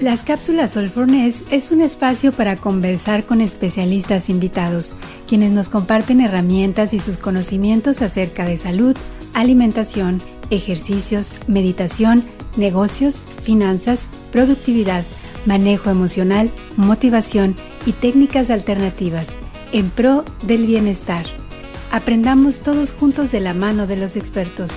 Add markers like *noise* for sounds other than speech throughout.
Las cápsulas Solfornes es un espacio para conversar con especialistas invitados, quienes nos comparten herramientas y sus conocimientos acerca de salud, alimentación, ejercicios, meditación, negocios, finanzas, productividad, manejo emocional, motivación y técnicas alternativas en pro del bienestar. Aprendamos todos juntos de la mano de los expertos.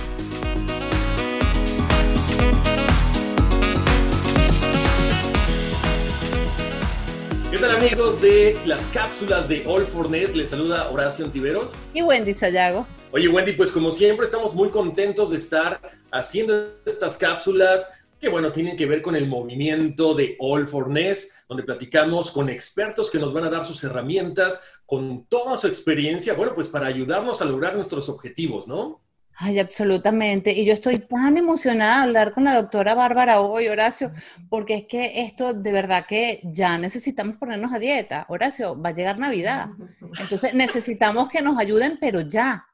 Amigos de las cápsulas de All for Ness? Les saluda Horacio Antiveros. Y Wendy Sayago. Oye Wendy, pues como siempre estamos muy contentos de estar haciendo estas cápsulas que bueno, tienen que ver con el movimiento de All for Ness, donde platicamos con expertos que nos van a dar sus herramientas, con toda su experiencia, bueno, pues para ayudarnos a lograr nuestros objetivos, ¿no? Ay, absolutamente. Y yo estoy tan emocionada de hablar con la doctora Bárbara hoy, Horacio, porque es que esto de verdad que ya necesitamos ponernos a dieta. Horacio, va a llegar Navidad. Entonces necesitamos que nos ayuden, pero ya.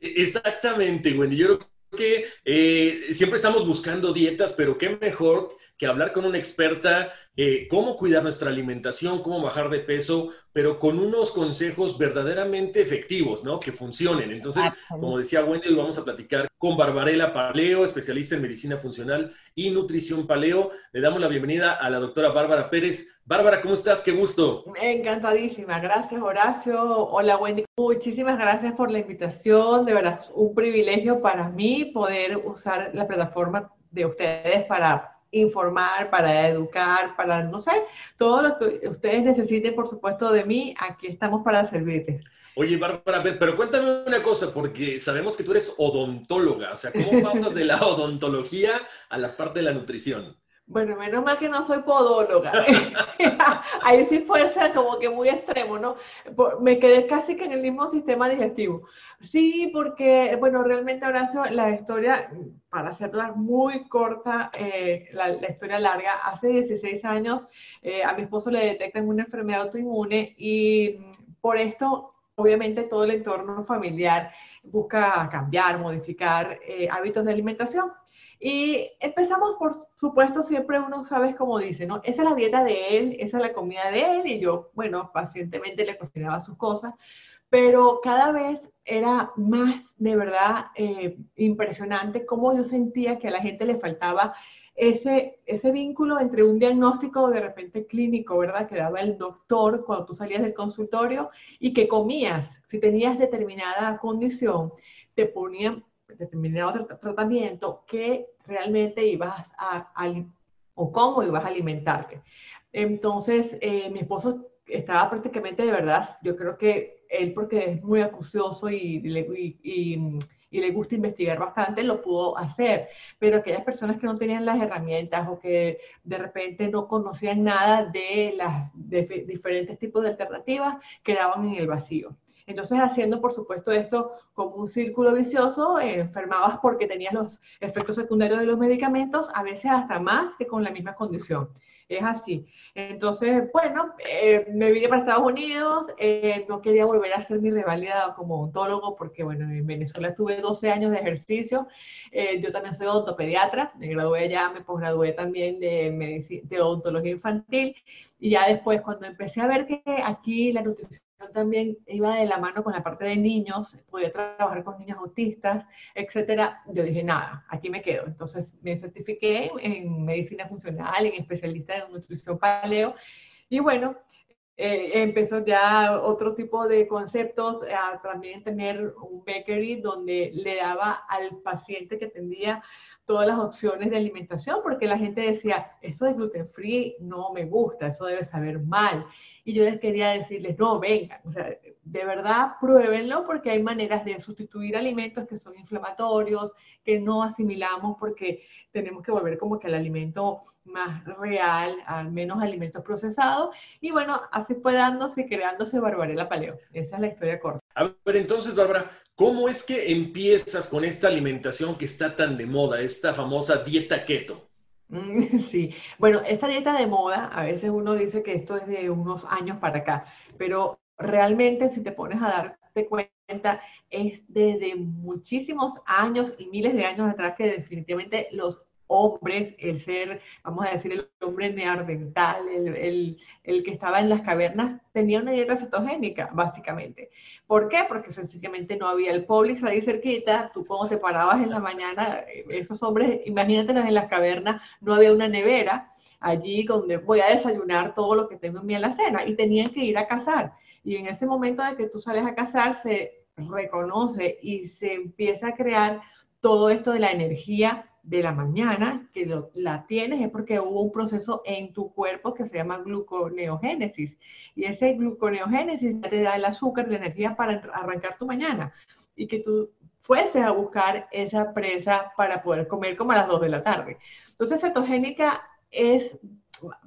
Exactamente, Wendy. Yo creo que eh, siempre estamos buscando dietas, pero qué mejor que hablar con una experta eh, cómo cuidar nuestra alimentación, cómo bajar de peso, pero con unos consejos verdaderamente efectivos, ¿no? Que funcionen. Entonces, como decía Wendy, vamos a platicar con Barbarela Paleo, especialista en medicina funcional y nutrición paleo. Le damos la bienvenida a la doctora Bárbara Pérez. Bárbara, ¿cómo estás? Qué gusto. Encantadísima. Gracias, Horacio. Hola, Wendy. Muchísimas gracias por la invitación. De verdad, es un privilegio para mí poder usar la plataforma de ustedes para informar, para educar, para, no sé, todo lo que ustedes necesiten, por supuesto, de mí, aquí estamos para servirles. Oye, Bárbara, pero cuéntame una cosa, porque sabemos que tú eres odontóloga, o sea, ¿cómo pasas de la odontología a la parte de la nutrición? Bueno, menos mal que no soy podóloga. *laughs* Ahí sí fuerza como que muy extremo, ¿no? Me quedé casi que en el mismo sistema digestivo. Sí, porque, bueno, realmente, Horacio, la historia, para hacerla muy corta, eh, la, historia larga, hace 16 años eh, a mi esposo le detectan una enfermedad autoinmune y por esto obviamente todo el entorno familiar busca cambiar, modificar eh, hábitos de alimentación. Y empezamos, por supuesto, siempre uno sabe cómo dice, ¿no? Esa es la dieta de él, esa es la comida de él, y yo, bueno, pacientemente le cocinaba sus cosas, pero cada vez era más de verdad eh, impresionante cómo yo sentía que a la gente le faltaba ese, ese vínculo entre un diagnóstico de repente clínico, ¿verdad? Que daba el doctor cuando tú salías del consultorio y que comías, si tenías determinada condición, te ponían determinado tratamiento que realmente ibas a, o cómo ibas a alimentarte. Entonces, eh, mi esposo estaba prácticamente de verdad, yo creo que él porque es muy acucioso y, y, le gusta investigar bastante, lo pudo hacer, pero aquellas personas que no tenían las herramientas o que de repente no conocían nada de las diferentes tipos de alternativas, quedaban en el vacío. Entonces, haciendo, por supuesto, esto como un círculo vicioso, eh, enfermabas porque tenías los efectos secundarios de los medicamentos, a veces hasta más que con la misma condición. Es así. Entonces, bueno, eh, me vine para Estados Unidos, eh, no quería volver a hacer mi revalida como odontólogo porque, bueno, en Venezuela tuve 12 años de ejercicio. yo también soy odontopediatra, me gradué allá, me posgradué también de, de odontología infantil. Y ya después, cuando empecé a ver que aquí la nutrición también iba de la mano con la parte de niños, podía trabajar con niños autistas, etcétera. Yo dije, nada, aquí me quedo. Entonces me certifiqué en medicina funcional, en especialista en nutrición paleo. Y bueno, eh, empezó ya otro tipo de conceptos, a también tener un bakery donde le daba al paciente que tendría todas las opciones de alimentación, porque la gente decía, esto de gluten free no me gusta, eso debe saber mal. Y yo les quería decirles, no, vengan, o sea, de verdad pruébenlo porque hay maneras de sustituir alimentos que son inflamatorios, que no asimilamos porque tenemos que volver como que al alimento más real, al menos alimentos procesados. Y bueno, así fue dándose y creándose Barbarella Paleo. Esa es la historia corta. A ver, entonces, Bárbara, ¿cómo es que empiezas con esta alimentación que está tan de moda, esta famosa dieta keto? *laughs* Sí, bueno, esta dieta de moda, a veces uno dice que esto es de unos años para acá, pero realmente si te pones a darte cuenta, es desde muchísimos años y miles de años atrás que definitivamente los hombres, el ser, vamos a decir, el hombre neandertal, el, el, que estaba en las cavernas, tenía una dieta cetogénica, básicamente. ¿Por qué? Porque sencillamente no había el Publix ahí cerquita, tú cuando te parabas en la mañana, esos hombres, imagínatelos en las cavernas, no había una nevera allí donde voy a desayunar todo lo que tengo en mi alacena y tenían que ir a cazar. Y en ese momento de que tú sales a cazar, se reconoce y se empieza a crear todo esto de la energía de la mañana que la tienes es porque hubo un proceso en tu cuerpo que se llama gluconeogénesis. Y ese gluconeogénesis te da el azúcar, la energía para arrancar tu mañana. Y que tú fueses a buscar esa presa para poder comer como a las 2 de la tarde. Entonces, cetogénica es,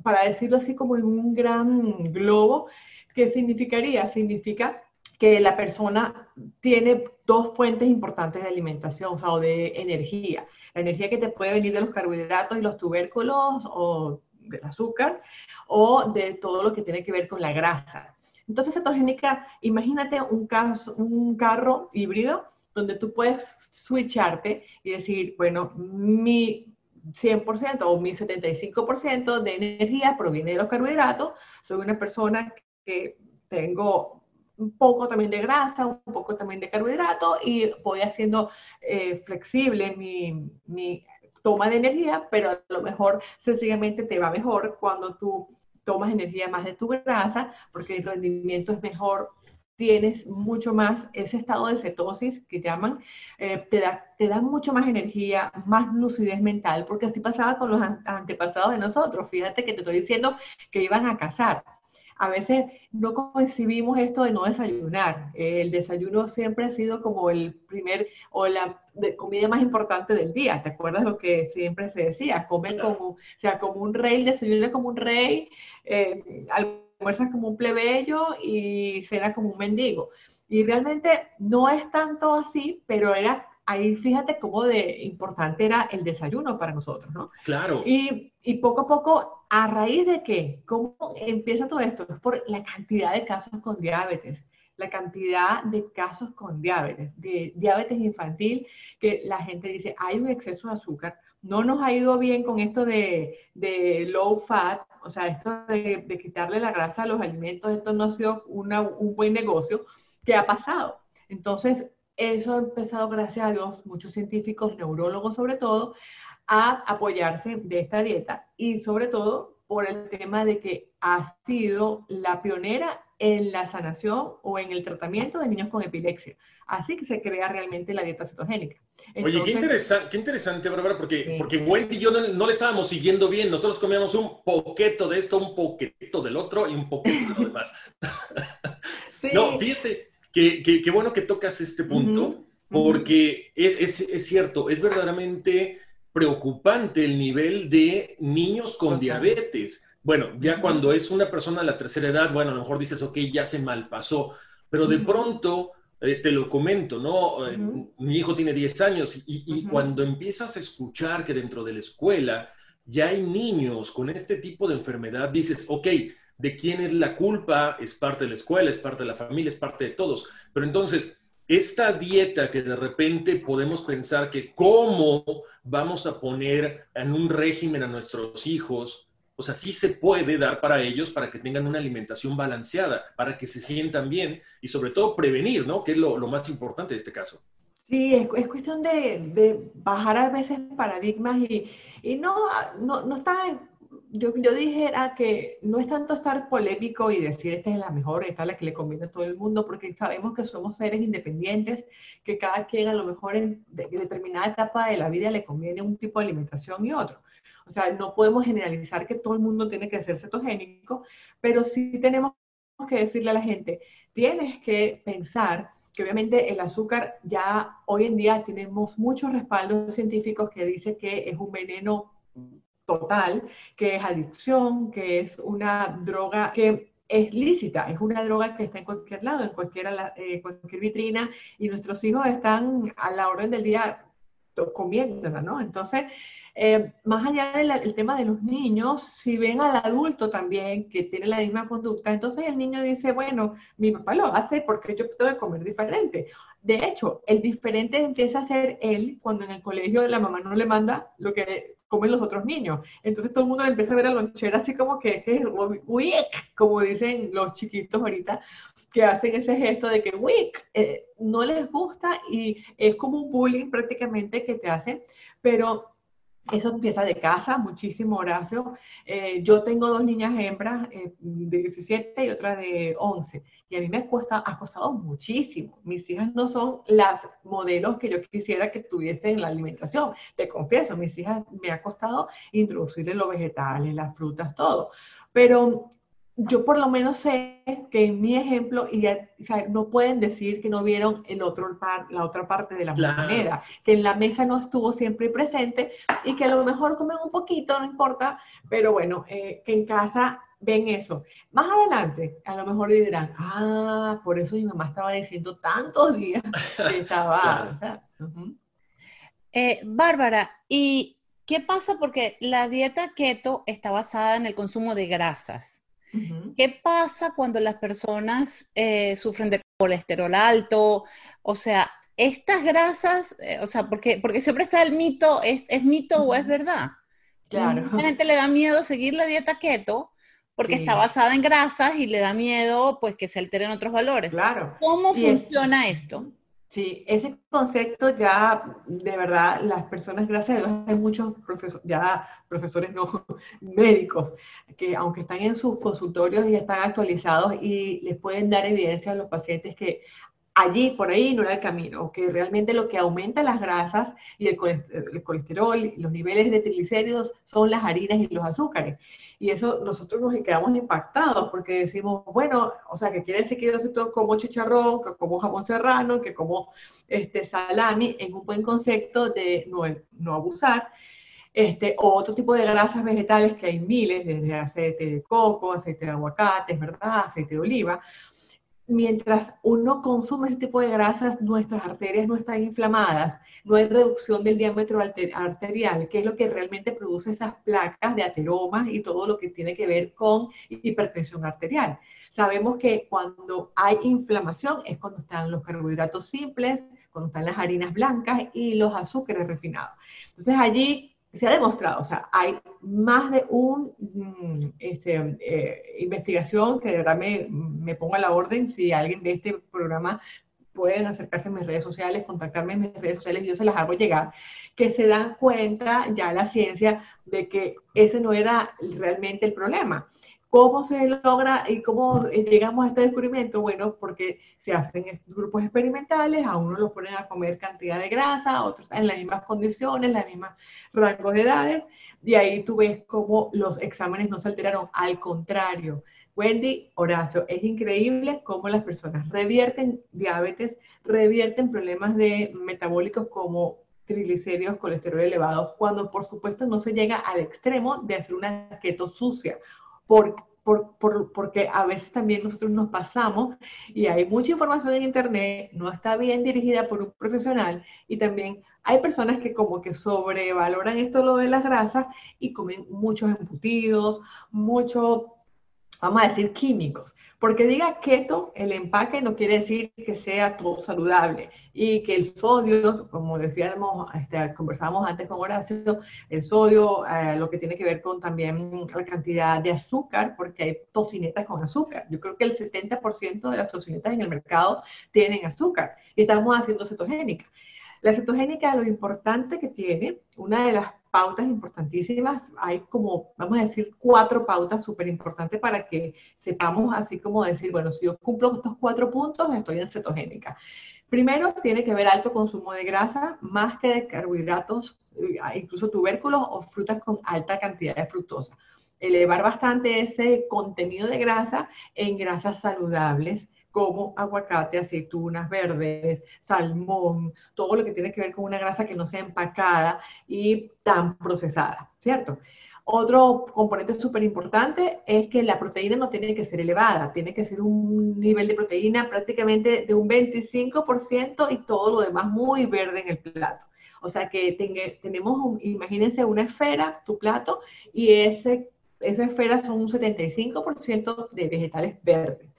para decirlo así como en un gran globo, ¿qué significaría? Significa que la persona tiene dos fuentes importantes de alimentación, o de energía la energía que te puede venir de los carbohidratos y los tubérculos o del azúcar o de todo lo que tiene que ver con la grasa. Entonces, cetogénica, imagínate un, caso, un carro híbrido donde tú puedes switcharte y decir, bueno, mi 100% o mi 75% de energía proviene de los carbohidratos, soy una persona que tengo un poco también de grasa, un poco también de carbohidrato y voy haciendo eh, flexible mi, mi toma de energía, pero a lo mejor sencillamente te va mejor cuando tú tomas energía más de tu grasa, porque el rendimiento es mejor, tienes mucho más ese estado de cetosis que llaman, eh, te, da, te da mucho más energía, más lucidez mental, porque así pasaba con los antepasados de nosotros. Fíjate que te estoy diciendo que iban a cazar a veces no concibimos esto de no desayunar. El desayuno siempre ha sido como el primer o la comida más importante del día. ¿Te acuerdas lo que siempre se decía? Comer como, o sea, como un rey, desayuna como un rey, eh, almuerzas como un plebeyo y cena como un mendigo. Y realmente no es tanto así, pero era ahí fíjate cómo de importante era el desayuno para nosotros, ¿no? Claro. Y, y, poco a poco, ¿a raíz de qué? ¿Cómo empieza todo esto? Es por la cantidad de casos con diabetes, la cantidad de casos con diabetes, de diabetes infantil, que la gente dice, hay un exceso de azúcar, no nos ha ido bien con esto de, de low fat, o sea, esto de, de, quitarle la grasa a los alimentos, esto no ha sido un buen negocio. ¿Qué ha pasado? Entonces, eso ha empezado, gracias a Dios, muchos científicos, neurólogos sobre todo, a apoyarse de esta dieta y sobre todo por el tema de que ha sido la pionera en la sanación o en el tratamiento de niños con epilepsia. Así que se crea realmente la dieta cetogénica. Oye, qué, interesante, qué interesante, Bárbara, porque, porque Wendy y yo no, le estábamos siguiendo bien. Nosotros comíamos un poquito de esto, un poquito del otro y un poquito de lo demás. *laughs* *laughs* No, fíjate, Qué, bueno que tocas este punto, porque es, cierto, es verdaderamente preocupante el nivel de niños con diabetes. Bueno, ya cuando es una persona de la tercera edad, bueno, a lo mejor dices, ok, ya se malpasó, pero de pronto, eh, te lo comento, ¿no? Eh, mi hijo tiene 10 años y, cuando empiezas a escuchar que dentro de la escuela ya hay niños con este tipo de enfermedad, dices, ok, de quién es la culpa, es parte de la escuela, es parte de la familia, es parte de todos. Pero entonces, esta dieta que de repente podemos pensar que cómo vamos a poner en un régimen a nuestros hijos O sea, sí se puede dar para ellos para que tengan una alimentación balanceada, para que se sientan bien y sobre todo prevenir, ¿no? Que es lo, más importante de este caso. Sí, es, es cuestión de, bajar a veces paradigmas y, y no, no, no está yo, yo dijera que no es tanto estar polémico y decir esta es la mejor, esta es la que le conviene a todo el mundo, porque sabemos que somos seres independientes, que cada quien a lo mejor en determinada etapa de la vida le conviene un tipo de alimentación y otro. O sea, no podemos generalizar que todo el mundo tiene que ser cetogénico, pero sí tenemos que decirle a la gente, tienes que pensar que obviamente el azúcar ya hoy en día tenemos muchos respaldos científicos que dicen que es un veneno total, que es adicción, que es una droga que es lícita, es una droga que está en cualquier lado, en cualquier, eh, cualquier vitrina, y nuestros hijos están a la orden del día comiéndola, ¿no? Entonces, eh, más allá del tema de los niños, si ven al adulto también que tiene la misma conducta, entonces el niño dice, bueno, mi papá lo hace porque yo tengo que comer diferente. De hecho, el diferente empieza a ser él cuando en el colegio la mamá no le manda lo que comen los otros niños. Entonces todo el mundo le empieza a ver a lonchera así como que, que como dicen los chiquitos ahorita, que hacen ese gesto de que wick, eh, no les gusta y es como un bullying prácticamente que te hacen, pero eso empieza de casa, muchísimo, Horacio. Eh, yo tengo dos niñas hembras eh, de 17 y otra de 11. Y a mí me cuesta, ha costado muchísimo. Mis hijas no son las modelos que yo quisiera que tuviesen en la alimentación. Te confieso, mis hijas me ha costado introducirles los vegetales, las frutas, todo. Pero yo por lo menos sé que en mi ejemplo, y no pueden decir que no vieron el otro la otra parte de la manera, que en la mesa no estuvo siempre presente y que a lo mejor comen un poquito, no importa, pero bueno, eh, que en casa ven eso. Más adelante, a lo mejor dirán, ah, por eso mi mamá estaba diciendo tantos días que estaba... *laughs* Eh, Bárbara, ¿y qué pasa? Porque la dieta keto está basada en el consumo de grasas. ¿Qué pasa cuando las personas eh, sufren de colesterol alto? O sea, estas grasas, eh, o sea, porque, porque siempre está el mito, ¿es, es mito o es verdad? Claro. Mucha gente le da miedo seguir la dieta keto porque está basada en grasas y le da miedo pues que se alteren otros valores. Claro. ¿Cómo funciona esto? Sí, ese concepto ya, de verdad, las personas, gracias a Dios, hay muchos profesores, ya profesores no *laughs* médicos, que aunque están en sus consultorios y están actualizados y les pueden dar evidencia a los pacientes que allí, por ahí, no era el camino, que realmente lo que aumenta las grasas y el colesterol, los niveles de triglicéridos son las harinas y los azúcares. Y eso nosotros nos quedamos impactados porque decimos, bueno, o sea, que quiere decir que yo como chicharrón, que como jamón serrano, que como este, salami, en un buen concepto de no, no abusar. Este, o otro tipo de grasas vegetales que hay miles, desde aceite de coco, aceite de aguacate, ¿verdad? Aceite de oliva mientras uno consume ese tipo de grasas, nuestras arterias no están inflamadas, no hay reducción del diámetro arterial, que es lo que realmente produce esas placas de ateromas y todo lo que tiene que ver con hipertensión arterial. Sabemos que cuando hay inflamación es cuando están los carbohidratos simples, cuando están las harinas blancas y los azúcares refinados. Entonces allí se ha demostrado, o sea, hay más de una mm, este, eh, investigación que de verdad me, me pongo a la orden. Si alguien de este programa pueden acercarse a mis redes sociales, contactarme en mis redes sociales, yo se las hago llegar, que se dan cuenta ya la ciencia de que ese no era realmente el problema. ¿Cómo se logra y cómo llegamos a este descubrimiento? Bueno, porque se hacen grupos experimentales, a uno lo ponen a comer cantidad de grasa, a otros en las mismas condiciones, las mismas rangos de edades, y ahí tú ves cómo los exámenes no se alteraron, al contrario. Wendy, Horacio, es increíble cómo las personas revierten diabetes, revierten problemas de metabólicos como triglicéridos, colesterol elevado, cuando por supuesto no se llega al extremo de hacer una keto sucia por, por, porque a veces también nosotros nos pasamos y hay mucha información en Internet, no está bien dirigida por un profesional y también hay personas que como que sobrevaloran esto lo de las grasas y comen muchos embutidos, mucho vamos a decir, químicos. Porque diga keto, el empaque no quiere decir que sea todo saludable y que el sodio, como decíamos, este, conversábamos antes con Horacio, el sodio, eh, lo que tiene que ver con también la cantidad de azúcar, porque hay tocinetas con azúcar. Yo creo que el 70% de las tocinetas en el mercado tienen azúcar y estamos haciendo cetogénica. La cetogénica, lo importante que tiene, una de las pautas importantísimas, hay como, vamos a decir, cuatro pautas súper importantes para que sepamos así como decir, bueno, si yo cumplo estos cuatro puntos, estoy en cetogénica. Primero, tiene que ver alto consumo de grasa, más que de carbohidratos, eh, incluso tubérculos o frutas con alta cantidad de fructosa. Elevar bastante ese contenido de grasa en grasas saludables, como aguacate, aceitunas verdes, salmón, todo lo que tiene que ver con una grasa que no sea empacada y tan procesada, ¿cierto? Otro componente súper importante es que la proteína no tiene que ser elevada, tiene que ser un nivel de proteína prácticamente de un 25% y todo lo demás muy verde en el plato. O sea que tenemos, imagínense una esfera, tu plato, y ese, esa esfera son un 75% de vegetales verdes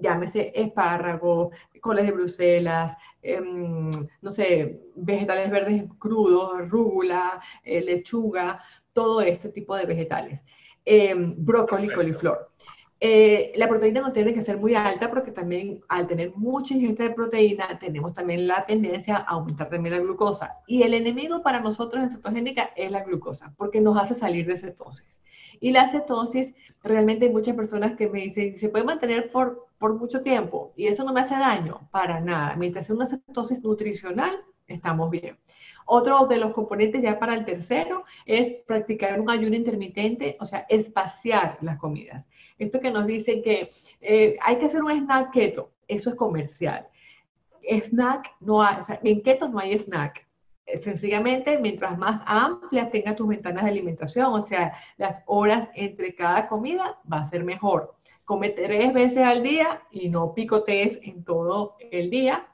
llámese espárragos, coles de Bruselas, em, no sé, vegetales verdes crudos, rúgula, eh, lechuga, todo este tipo de vegetales. Em, brócoli, coliflor. Eh, la proteína no tiene que ser muy alta porque también al tener mucha ingesta de proteína tenemos también la tendencia a aumentar también la glucosa. Y el enemigo para nosotros en cetogénica es la glucosa porque nos hace salir de cetosis. Y la cetosis, realmente hay muchas personas que me dicen, se puede mantener por, por mucho tiempo y eso no me hace daño, para nada. Mientras sea una cetosis nutricional, estamos bien. Otro de los componentes ya para el tercero es practicar un ayuno intermitente, o sea, espaciar las comidas. Esto que nos dicen que eh, hay que hacer un snack keto, eso es comercial. Snack no hay, o sea, en keto no hay snack. Eh, sencillamente, mientras más amplias tengas tus ventanas de alimentación, o sea, las horas entre cada comida, va a ser mejor. Come tres veces al día y no picotees en todo el día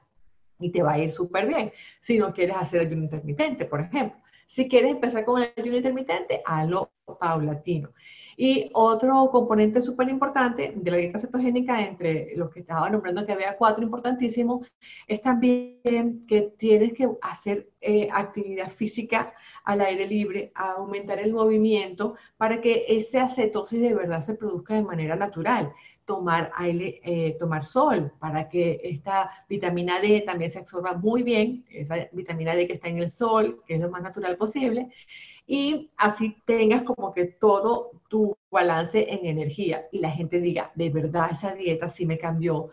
y te va a ir súper bien. Si no quieres hacer ayuno intermitente, por ejemplo. Si quieres empezar con el ayuno intermitente, hazlo paulatino. Y otro componente súper importante de la dieta cetogénica, entre los que estaba nombrando que había cuatro importantísimos, es también que tienes que hacer eh, actividad física al aire libre, aumentar el movimiento para que esa cetosis de verdad se produzca de manera natural. Tomar aire, eh, tomar sol, para que esta vitamina D también se absorba muy bien, esa vitamina D que está en el sol, que es lo más natural posible, y así tengas como que todo tu balance en energía y la gente diga, de verdad esa dieta sí me cambió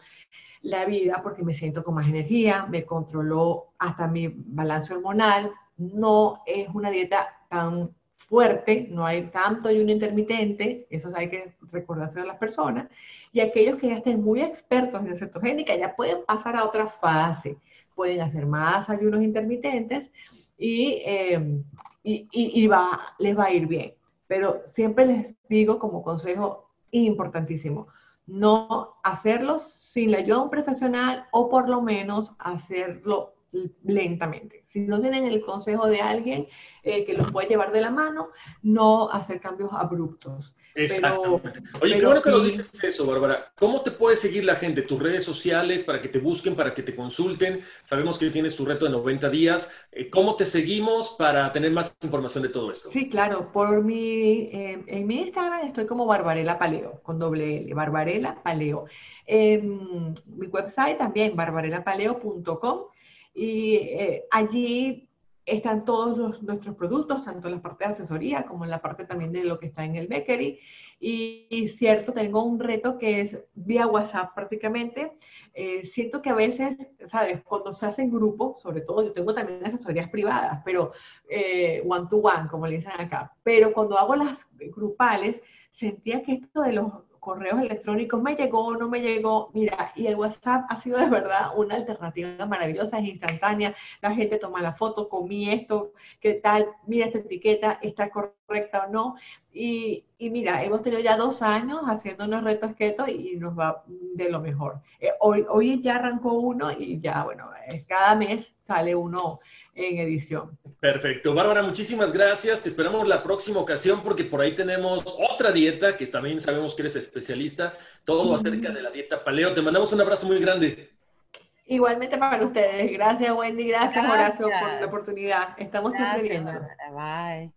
la vida porque me siento con más energía, me controló hasta mi balance hormonal, no es una dieta tan fuerte, no hay tanto ayuno intermitente, eso hay que recordárselo a las personas, y aquellos que ya estén muy expertos en cetogénica ya pueden pasar a otra fase, pueden hacer más ayunos intermitentes y, em, y, va, les va a ir bien. Pero siempre les digo como consejo importantísimo, no hacerlos sin la ayuda de un profesional o por lo menos hacerlo lentamente. Si no tienen el consejo de alguien eh, que los puede llevar de la mano, no hacer cambios abruptos. Exactamente. Oye, qué bueno que lo dices eso, Bárbara. ¿Cómo te puede seguir la gente? Tus redes sociales para que te busquen, para que te consulten. Sabemos que tienes tu reto de 90 días. Eh, ¿Cómo te seguimos para tener más información de todo esto? Sí, claro. Por mi, eh, en mi Instagram estoy como Barbarela Paleo, con doble L, Barbarela Paleo. En mi website también, barbarelapaleo.com y eh, allí están todos nuestros productos, tanto en la parte de asesoría como en la parte también de lo que está en el bakery. Y, cierto, tengo un reto que es vía WhatsApp prácticamente. Eh, siento que a veces, ¿sabes? Cuando se hacen grupos, sobre todo yo tengo también asesorías privadas, pero eh, one to one, como le dicen acá. Pero cuando hago las grupales, sentía que esto de los correos electrónicos, me llegó, no me llegó, mira, y el WhatsApp ha sido de verdad una alternativa maravillosa, es instantánea, la gente toma la foto, comí esto, qué tal, mira esta etiqueta, está correcta o no, y, y mira, hemos tenido ya dos años haciendo unos retos keto y nos va de lo mejor. Eh, hoy, hoy ya arrancó uno y ya, bueno, cada mes sale uno en edición. Perfecto. Bárbara, muchísimas gracias. Te esperamos la próxima ocasión porque por ahí tenemos otra dieta que también sabemos que eres especialista, todo acerca de la dieta paleo. Te mandamos un abrazo muy grande. Igualmente para ustedes. Gracias, Wendy. Gracias, Horacio, por la oportunidad. Estamos siempre viendo. Bye.